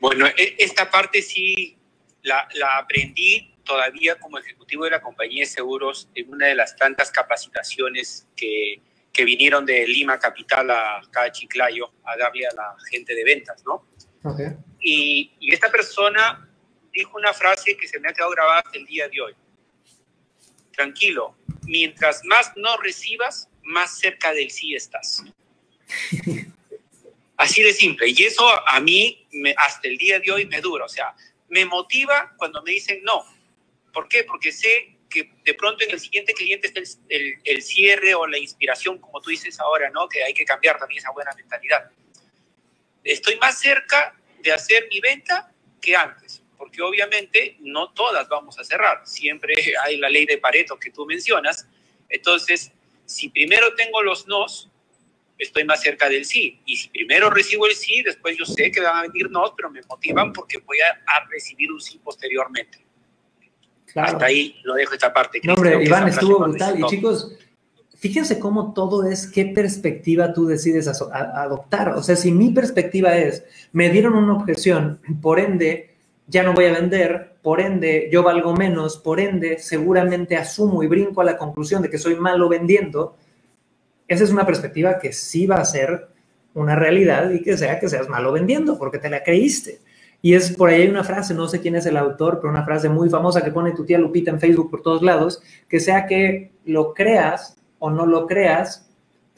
Bueno, e, esta parte sí la, aprendí todavía como ejecutivo de la compañía de seguros en una de las tantas capacitaciones que, que vinieron de Lima Capital a acá Chiclayo a darle a la gente de ventas, ¿no? Okay. Y, y, esta persona dijo una frase que se me ha quedado grabada hasta el día de hoy. Tranquilo, mientras más no recibas, más cerca del sí estás. Así de simple. Y eso a mí hasta el día de hoy me dura. O sea, me motiva cuando me dicen no. ¿Por qué? Porque sé que de pronto en el siguiente cliente está el, el, cierre o la inspiración, como tú dices ahora, ¿no? Que hay que cambiar también esa buena mentalidad. Estoy más cerca de hacer mi venta que antes porque obviamente no todas vamos a cerrar. Siempre hay la ley de Pareto que tú mencionas. Entonces, si primero tengo los nos, estoy más cerca del sí. Y si primero recibo el sí, después yo sé que van a venir nos, pero me motivan porque voy a, recibir un sí posteriormente. Hasta ahí lo dejo esta parte. No, hombre, Iván, estuvo brutal. Y chicos, fíjense cómo todo es qué perspectiva tú decides adoptar. O sea, si mi perspectiva es, me dieron una objeción, por ende, ya no voy a vender, por ende yo valgo menos, por ende seguramente asumo y brinco a la conclusión de que soy malo vendiendo, esa es una perspectiva que sí va a ser una realidad y que sea que seas malo vendiendo, porque te la creíste. Y es por ahí hay una frase, no sé quién es el autor, pero una frase muy famosa que pone tu tía Lupita en Facebook por todos lados, que sea que lo creas o no lo creas,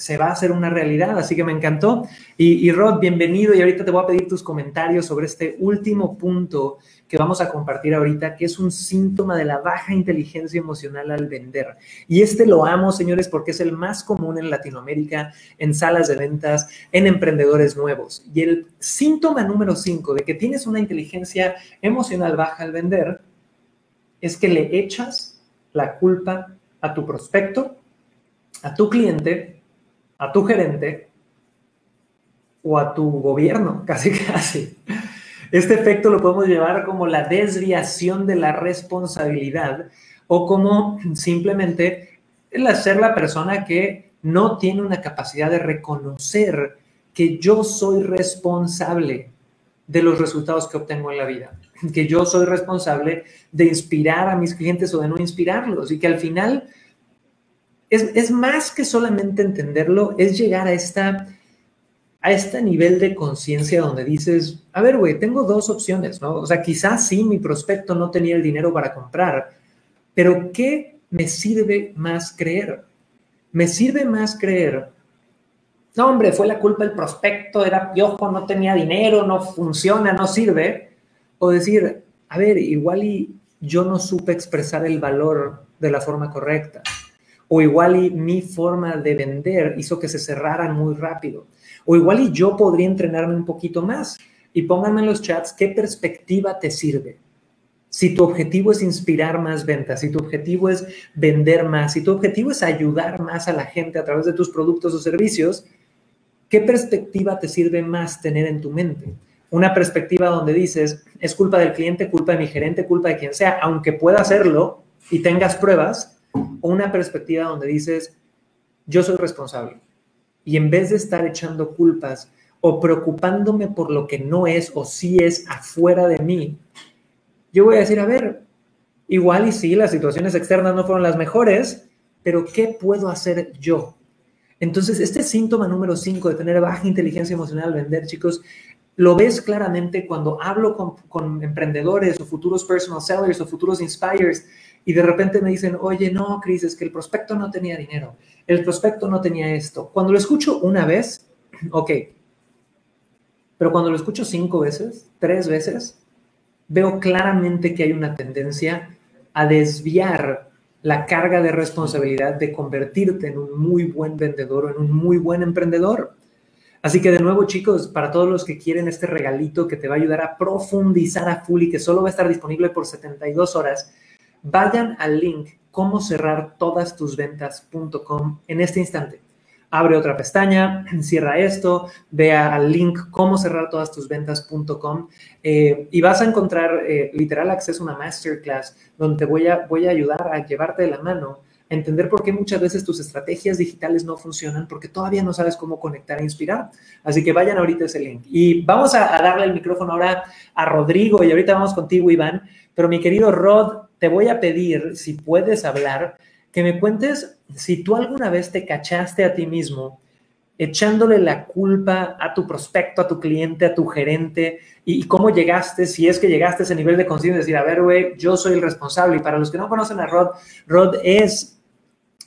se va a hacer una realidad, así que me encantó. Y, Rod, bienvenido y ahorita te voy a pedir tus comentarios sobre este último punto que vamos a compartir ahorita, que es un síntoma de la baja inteligencia emocional al vender. Y este lo amo, señores, porque es el más común en Latinoamérica, en salas de ventas, en emprendedores nuevos. Y el síntoma número cinco de que tienes una inteligencia emocional baja al vender es que le echas la culpa a tu prospecto, a tu cliente a tu gerente o a tu gobierno, casi casi. Este efecto lo podemos llevar como la desviación de la responsabilidad o como simplemente el hacer la persona que no tiene una capacidad de reconocer que yo soy responsable de los resultados que obtengo en la vida, que yo soy responsable de inspirar a mis clientes o de no inspirarlos y que al final es, más que solamente entenderlo, es llegar a esta a este nivel de conciencia donde dices, a ver, güey, tengo dos opciones, ¿no? O sea, quizás sí, mi prospecto no tenía el dinero para comprar, pero ¿qué me sirve más creer? Me sirve más creer, no, hombre, fue la culpa del prospecto, era piojo, no tenía dinero, no funciona, no sirve. O decir, a ver, igual y yo no supe expresar el valor de la forma correcta o igual y mi forma de vender hizo que se cerraran muy rápido. O igual y yo podría entrenarme un poquito más. Y pónganme en los chats qué perspectiva te sirve. Si tu objetivo es inspirar más ventas, si tu objetivo es vender más, si tu objetivo es ayudar más a la gente a través de tus productos o servicios, ¿qué perspectiva te sirve más tener en tu mente? Una perspectiva donde dices, es culpa del cliente, culpa de mi gerente, culpa de quien sea, aunque pueda hacerlo y tengas pruebas, una perspectiva donde dices, yo soy responsable. Y en vez de estar echando culpas o preocupándome por lo que no es o sí es afuera de mí, yo voy a decir, a ver, igual y sí, las situaciones externas no fueron las mejores, pero ¿qué puedo hacer yo? Entonces, este síntoma número 5 de tener baja inteligencia emocional, vender, chicos, lo ves claramente cuando hablo con, con, emprendedores o futuros personal sellers o futuros inspires y de repente me dicen, oye, no, Cris, es que el prospecto no tenía dinero, el prospecto no tenía esto. Cuando lo escucho una vez, ok, pero cuando lo escucho cinco veces, tres veces, veo claramente que hay una tendencia a desviar la carga de responsabilidad de convertirte en un muy buen vendedor o en un muy buen emprendedor. Así que de nuevo, chicos, para todos los que quieren este regalito que te va a ayudar a profundizar a full y que solo va a estar disponible por 72 horas, vayan al link cómo cerrar todas tus ventas.com en este instante. Abre otra pestaña, cierra esto, ve al link cómo cerrar todas tus ventas.com eh, y vas a encontrar eh, literal acceso a una masterclass donde te voy a, voy a ayudar a llevarte de la mano entender por qué muchas veces tus estrategias digitales no funcionan, porque todavía no sabes cómo conectar e inspirar. Así que vayan ahorita a ese link. Y vamos a, darle el micrófono ahora a Rodrigo y ahorita vamos contigo, Iván. Pero mi querido Rod, te voy a pedir, si puedes hablar, que me cuentes si tú alguna vez te cachaste a ti mismo echándole la culpa a tu prospecto, a tu cliente, a tu gerente, y, cómo llegaste, si es que llegaste a ese nivel de conciencia, decir, a ver, güey, yo soy el responsable. Y para los que no conocen a Rod, Rod es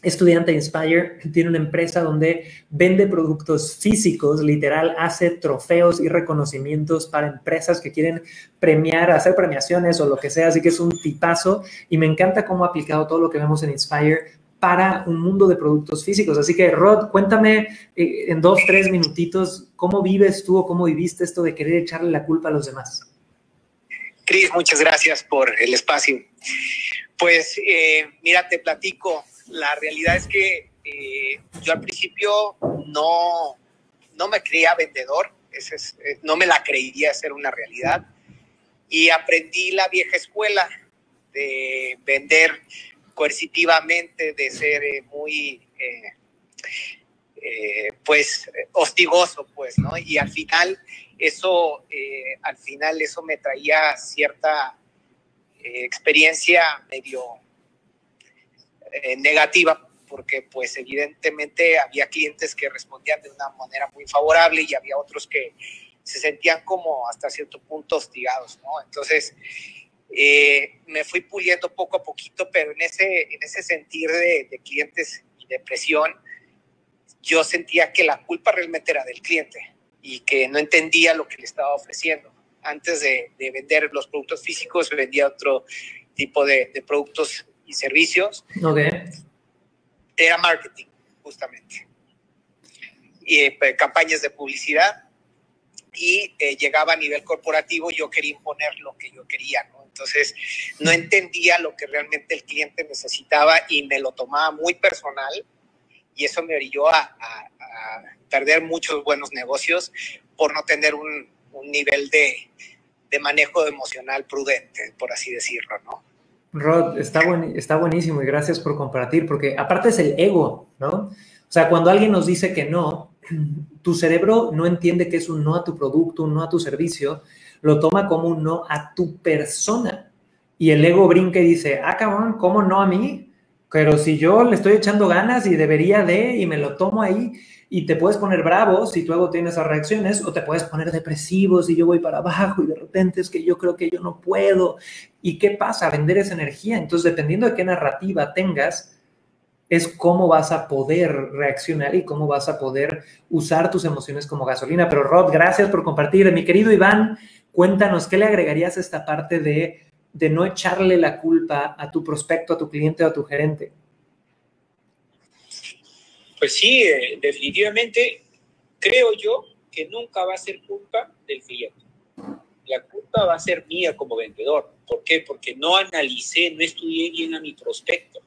estudiante Inspire, tiene una empresa donde vende productos físicos, literal, hace trofeos y reconocimientos para empresas que quieren premiar, hacer premiaciones o lo que sea, así que es un tipazo y me encanta cómo ha aplicado todo lo que vemos en Inspire para un mundo de productos físicos. Así que, Rod, cuéntame eh, en dos, tres minutitos, ¿cómo vives tú o cómo viviste esto de querer echarle la culpa a los demás? Cris, muchas gracias por el espacio. Pues, eh, mira, te platico la realidad es que eh, yo al principio no, no me creía vendedor, eh, no me la creía ser una realidad. Y aprendí la vieja escuela de vender coercitivamente, de ser eh, muy, pues, hostigoso, pues, ¿no? Y al final eso, al final eso me traía cierta experiencia medio eh, negativa porque pues evidentemente había clientes que respondían de una manera muy favorable y había otros que se sentían como hasta cierto punto hostigados, ¿no? Entonces, eh, me fui puliendo poco a poquito, pero en ese, en ese sentir de, clientes y de presión, yo sentía que la culpa realmente era del cliente y que no entendía lo que le estaba ofreciendo. Antes de, vender los productos físicos, vendía otro tipo de, de productos y servicios. Okay. Era marketing, justamente. Y eh, campañas de publicidad. Y eh, llegaba a nivel corporativo, yo quería imponer lo que yo quería, ¿no? Entonces, no entendía lo que realmente el cliente necesitaba y me lo tomaba muy personal. Y eso me orilló a, perder muchos buenos negocios por no tener un, un nivel de, de manejo emocional prudente, por así decirlo, ¿no? Rod, está, está buenísimo y gracias por compartir, porque aparte es el ego, ¿no? O sea, cuando alguien nos dice que no, tu cerebro no entiende que es un no a tu producto, un no a tu servicio, lo toma como un no a tu persona. Y el ego brinca y dice, ah, cabrón, ¿cómo no a mí? Pero si yo le estoy echando ganas y debería de, y me lo tomo ahí, y te puedes poner bravo si tú luego tienes esas reacciones, o te puedes poner depresivo si yo voy para abajo y de repente es que yo creo que yo no puedo. ¿Y qué pasa? Vender esa energía. Entonces, dependiendo de qué narrativa tengas, es cómo vas a poder reaccionar y cómo vas a poder usar tus emociones como gasolina. Pero Rod, gracias por compartir. Mi querido Iván, cuéntanos, ¿qué le agregarías a esta parte de, de no echarle la culpa a tu prospecto, a tu cliente o a tu gerente? Pues sí, eh, definitivamente creo yo que nunca va a ser culpa del cliente. La culpa va a ser mía como vendedor. ¿Por qué? Porque no analicé, no estudié bien a mi prospecto.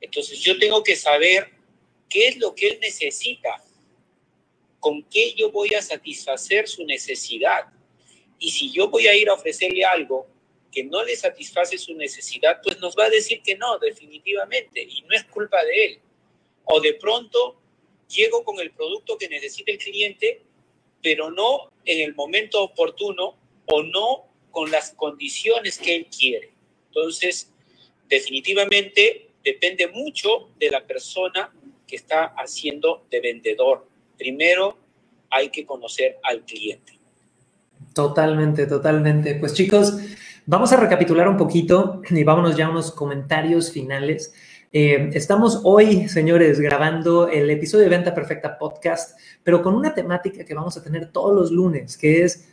Entonces yo tengo que saber qué es lo que él necesita, con qué yo voy a satisfacer su necesidad. Y si yo voy a ir a ofrecerle algo que no le satisface su necesidad, pues nos va a decir que no, definitivamente, y no es culpa de él o de pronto llego con el producto que necesita el cliente pero no en el momento oportuno o no con las condiciones que él quiere. Entonces, definitivamente depende mucho de la persona que está haciendo de vendedor. Primero hay que conocer al cliente. Totalmente, totalmente. Pues chicos, vamos a recapitular un poquito y vámonos ya a unos comentarios finales. Eh, estamos hoy, señores, grabando el episodio de Venta Perfecta Podcast, pero con una temática que vamos a tener todos los lunes, que es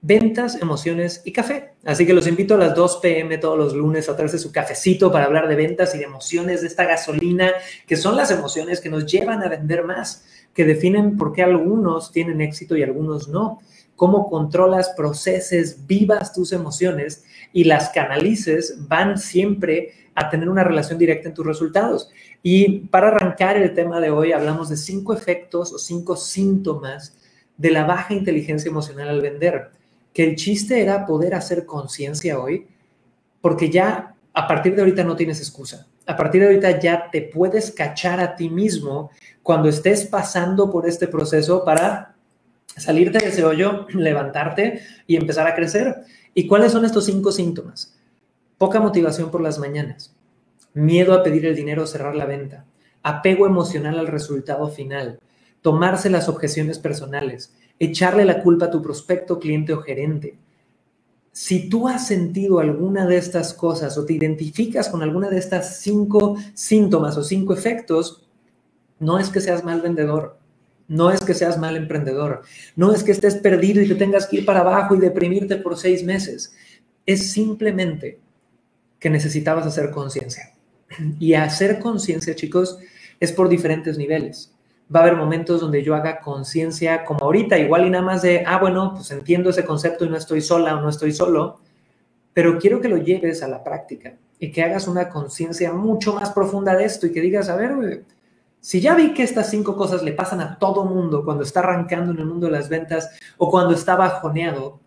ventas, emociones y café. Así que los invito a las 2 pm todos los lunes a traerse su cafecito para hablar de ventas y de emociones, de esta gasolina, que son las emociones que nos llevan a vender más, que definen por qué algunos tienen éxito y algunos no. Cómo controlas, proceses, vivas tus emociones y las canalices van siempre a tener una relación directa en tus resultados. Y para arrancar el tema de hoy, hablamos de cinco efectos o cinco síntomas de la baja inteligencia emocional al vender. Que el chiste era poder hacer conciencia hoy, porque ya a partir de ahorita no tienes excusa. A partir de ahorita ya te puedes cachar a ti mismo cuando estés pasando por este proceso para salirte de ese hoyo, levantarte y empezar a crecer. ¿Y cuáles son estos cinco síntomas? Poca motivación por las mañanas, miedo a pedir el dinero o cerrar la venta, apego emocional al resultado final, tomarse las objeciones personales, echarle la culpa a tu prospecto, cliente o gerente. Si tú has sentido alguna de estas cosas o te identificas con alguna de estas cinco síntomas o cinco efectos, no es que seas mal vendedor, no es que seas mal emprendedor, no es que estés perdido y que tengas que ir para abajo y deprimirte por seis meses. Es simplemente que necesitabas hacer conciencia. Y hacer conciencia, chicos, es por diferentes niveles. Va a haber momentos donde yo haga conciencia, como ahorita, igual y nada más de, ah, bueno, pues entiendo ese concepto y no estoy sola o no estoy solo, pero quiero que lo lleves a la práctica y que hagas una conciencia mucho más profunda de esto y que digas, a ver, si ya vi que estas cinco cosas le pasan a todo mundo cuando está arrancando en el mundo de las ventas o cuando está bajoneado,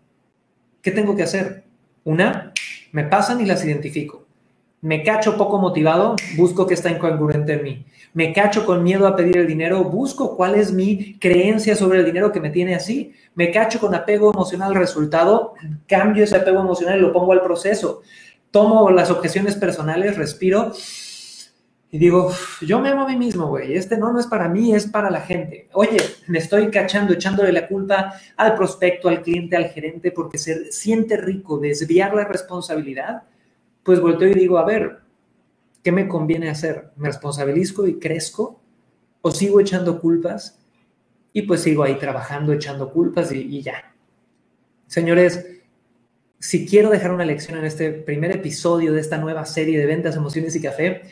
¿qué tengo que hacer? Una, me pasan y las identifico. Me cacho poco motivado, busco que está incongruente en mí. Me cacho con miedo a pedir el dinero, busco cuál es mi creencia sobre el dinero que me tiene así. Me cacho con apego emocional al resultado, cambio ese apego emocional y lo pongo al proceso. Tomo las objeciones personales, respiro y digo, yo me amo a mí mismo, güey. Este no, no es para mí, es para la gente. Oye, me estoy cachando, echándole la culpa al prospecto, al cliente, al gerente, porque se siente rico desviar la responsabilidad. Pues volteo y digo, a ver, ¿qué me conviene hacer? ¿Me responsabilizco y crezco? ¿O sigo echando culpas? Y pues sigo ahí trabajando, echando culpas y, y ya. Señores, si quiero dejar una lección en este primer episodio de esta nueva serie de ventas, emociones y café,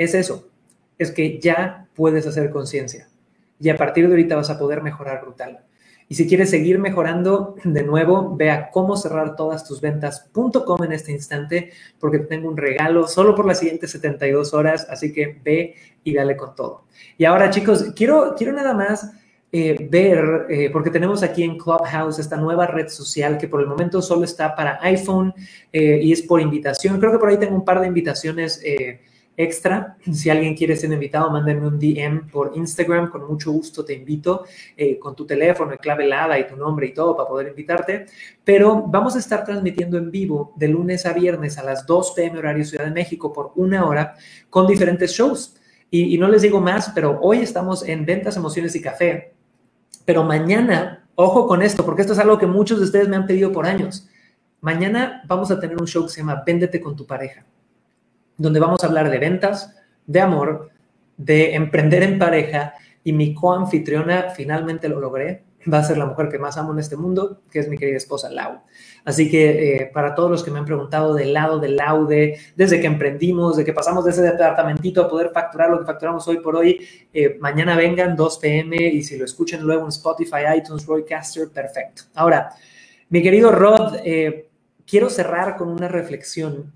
es eso, es que ya puedes hacer conciencia y a partir de ahorita vas a poder mejorar brutal. Y si quieres seguir mejorando, de nuevo, ve a cómo cerrar todas tus ventas.com en este instante, porque tengo un regalo solo por las siguientes 72 horas, así que ve y dale con todo. Y ahora, chicos, quiero, quiero nada más eh, ver, eh, porque tenemos aquí en Clubhouse esta nueva red social que por el momento solo está para iPhone eh, y es por invitación. Creo que por ahí tengo un par de invitaciones extra. Si alguien quiere ser invitado, mándenme un DM por Instagram, con mucho gusto te invito, eh, con tu teléfono, clave helada y tu nombre y todo para poder invitarte. Pero vamos a estar transmitiendo en vivo de lunes a viernes a las 2 pm horario Ciudad de México por una hora con diferentes shows. Y, y no les digo más, pero hoy estamos en Ventas, Emociones y Café. Pero mañana, ojo con esto, porque esto es algo que muchos de ustedes me han pedido por años. Mañana vamos a tener un show que se llama Véndete con tu pareja donde vamos a hablar de ventas, de amor, de emprender en pareja y mi coanfitriona finalmente lo logré. Va a ser la mujer que más amo en este mundo, que es mi querida esposa Lau. Así que eh, para todos los que me han preguntado del lado de Laude, desde que emprendimos, de que pasamos de ese departamentito a poder facturar lo que facturamos hoy por hoy, eh, mañana vengan 2 pm y si lo escuchen luego en Spotify, iTunes, Roycaster, perfecto. Ahora, mi querido Rod, eh, quiero cerrar con una reflexión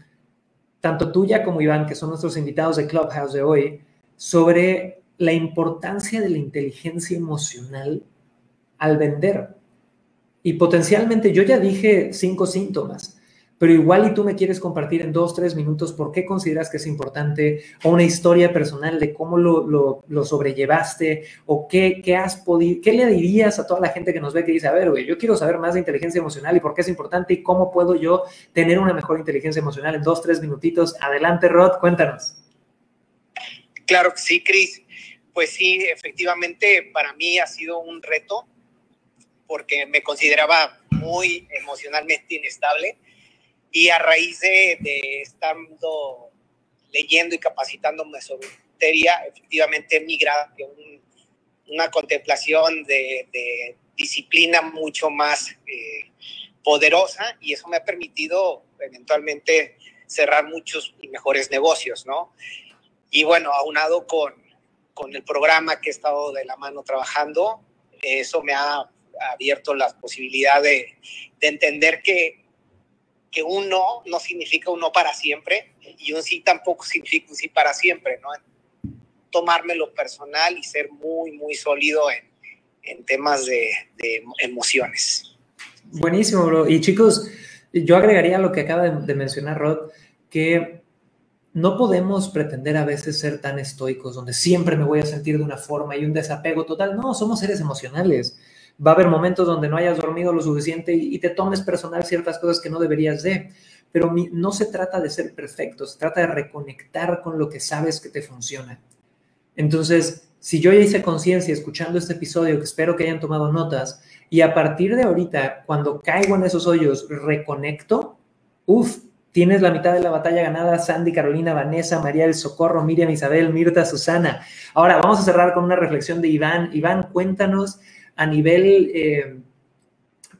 tanto tuya como Iván, que son nuestros invitados de Clubhouse de hoy, sobre la importancia de la inteligencia emocional al vender. Y potencialmente, yo ya dije cinco síntomas, pero igual y tú me quieres compartir en dos, tres minutos por qué consideras que es importante o una historia personal de cómo lo, lo, sobrellevaste o qué, qué, has podido, qué le dirías a toda la gente que nos ve que dice, a ver, güey, yo quiero saber más de inteligencia emocional y por qué es importante y cómo puedo yo tener una mejor inteligencia emocional en dos, tres minutitos. Adelante, Rod, cuéntanos. Claro que sí, Cris. Pues sí, efectivamente para mí ha sido un reto porque me consideraba muy emocionalmente inestable y a raíz de, de estando leyendo y capacitándome sobre materia, efectivamente he migrado a una contemplación de, disciplina mucho más eh, poderosa y eso me ha permitido eventualmente cerrar muchos y mejores negocios, ¿no? Y bueno, aunado con, con el programa que he estado de la mano trabajando, eso me ha abierto la posibilidad de, de entender que, que un no no significa un no para siempre y un sí tampoco significa un sí para siempre, ¿no? Tomármelo personal y ser muy, muy sólido en, en temas de, emociones. Buenísimo, bro. Y chicos, yo agregaría lo que acaba de, de mencionar Rod, que no podemos pretender a veces ser tan estoicos, donde siempre me voy a sentir de una forma y un desapego total. No, somos seres emocionales va a haber momentos donde no hayas dormido lo suficiente y, te tomes personal ciertas cosas que no deberías de. Pero no se trata de ser perfecto, se trata de reconectar con lo que sabes que te funciona. Entonces, si yo ya hice conciencia escuchando este episodio, que espero que hayan tomado notas, y a partir de ahorita, cuando caigo en esos hoyos, reconecto, uff, tienes la mitad de la batalla ganada, Sandy, Carolina, Vanessa, María del Socorro, Miriam, Isabel, Mirta, Susana. Ahora vamos a cerrar con una reflexión de Iván. Iván, cuéntanos a nivel eh,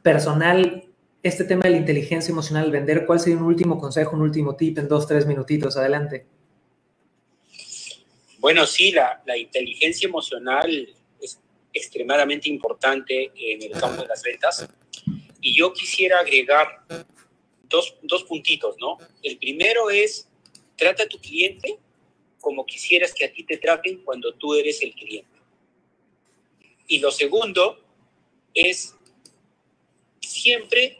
personal, este tema de la inteligencia emocional, vender, ¿cuál sería un último consejo, un último tip en dos, tres minutitos? Adelante. Bueno, sí, la, la inteligencia emocional es extremadamente importante en el campo de las ventas. Y yo quisiera agregar dos, dos puntitos, ¿no? El primero es, trata a tu cliente como quisieras que a ti te traten cuando tú eres el cliente. Y lo segundo es siempre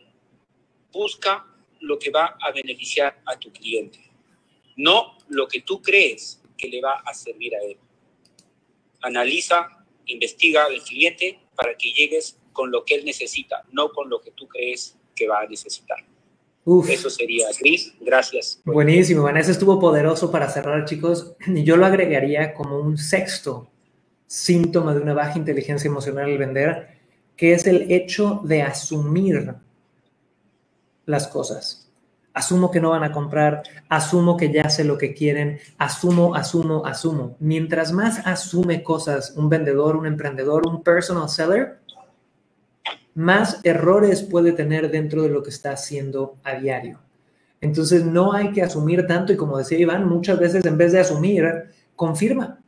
busca lo que va a beneficiar a tu cliente, no lo que tú crees que le va a servir a él. Analiza, investiga al cliente para que llegues con lo que él necesita, no con lo que tú crees que va a necesitar. Eso sería, Cris. Gracias. Buenísimo, Vanessa estuvo poderoso para cerrar, chicos. Y yo lo agregaría como un sexto síntoma de una baja inteligencia emocional al vender, que es el hecho de asumir las cosas. Asumo que no van a comprar, asumo que ya sé lo que quieren, asumo, asumo, asumo. Mientras más asume cosas un vendedor, un emprendedor, un personal seller, más errores puede tener dentro de lo que está haciendo a diario. Entonces no hay que asumir tanto y como decía Iván, muchas veces en vez de asumir, confirma.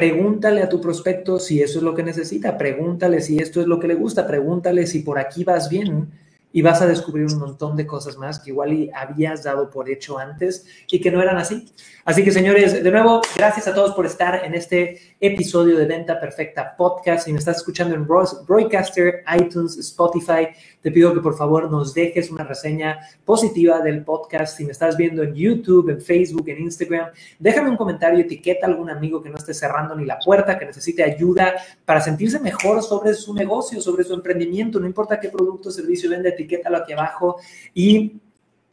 Pregúntale a tu prospecto si eso es lo que necesita, pregúntale si esto es lo que le gusta, pregúntale si por aquí vas bien y vas a descubrir un montón de cosas más que igual y habías dado por hecho antes y que no eran así. Así que señores, de nuevo, gracias a todos por estar en este episodio de Venta Perfecta Podcast. Si me estás escuchando en Broadcaster, iTunes, Spotify, te pido que por favor nos dejes una reseña positiva del podcast. Si me estás viendo en YouTube, en Facebook, en Instagram, déjame un comentario, etiqueta a algún amigo que no esté cerrando ni la puerta, que necesite ayuda para sentirse mejor sobre su negocio, sobre su emprendimiento, no importa qué producto o servicio vende, etiquétalo aquí abajo y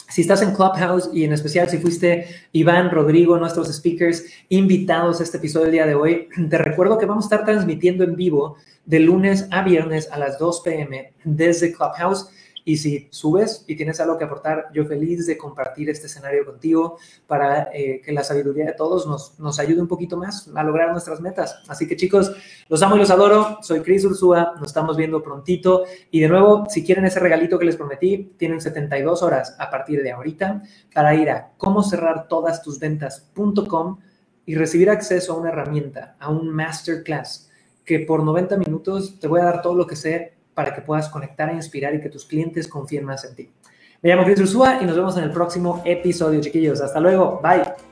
si estás en Clubhouse y en especial si fuiste Iván, Rodrigo, nuestros speakers invitados a este episodio del día de hoy, te recuerdo que vamos a estar transmitiendo en vivo de lunes a viernes a las 2 pm desde Clubhouse. Y si subes y tienes algo que aportar, yo feliz de compartir este escenario contigo para eh, que la sabiduría de todos nos, nos ayude un poquito más a lograr nuestras metas. Así que chicos, los amo y los adoro. Soy Chris Ursúa, nos estamos viendo prontito. Y de nuevo, si quieren ese regalito que les prometí, tienen 72 horas a partir de ahorita para ir a cómo cerrar todas tus ventas.com y recibir acceso a una herramienta, a un masterclass que por 90 minutos te voy a dar todo lo que sé para que puedas conectar e inspirar y que tus clientes confíen más en ti. Me llamo Chris Ursúa y nos vemos en el próximo episodio, chiquillos. Hasta luego. Bye.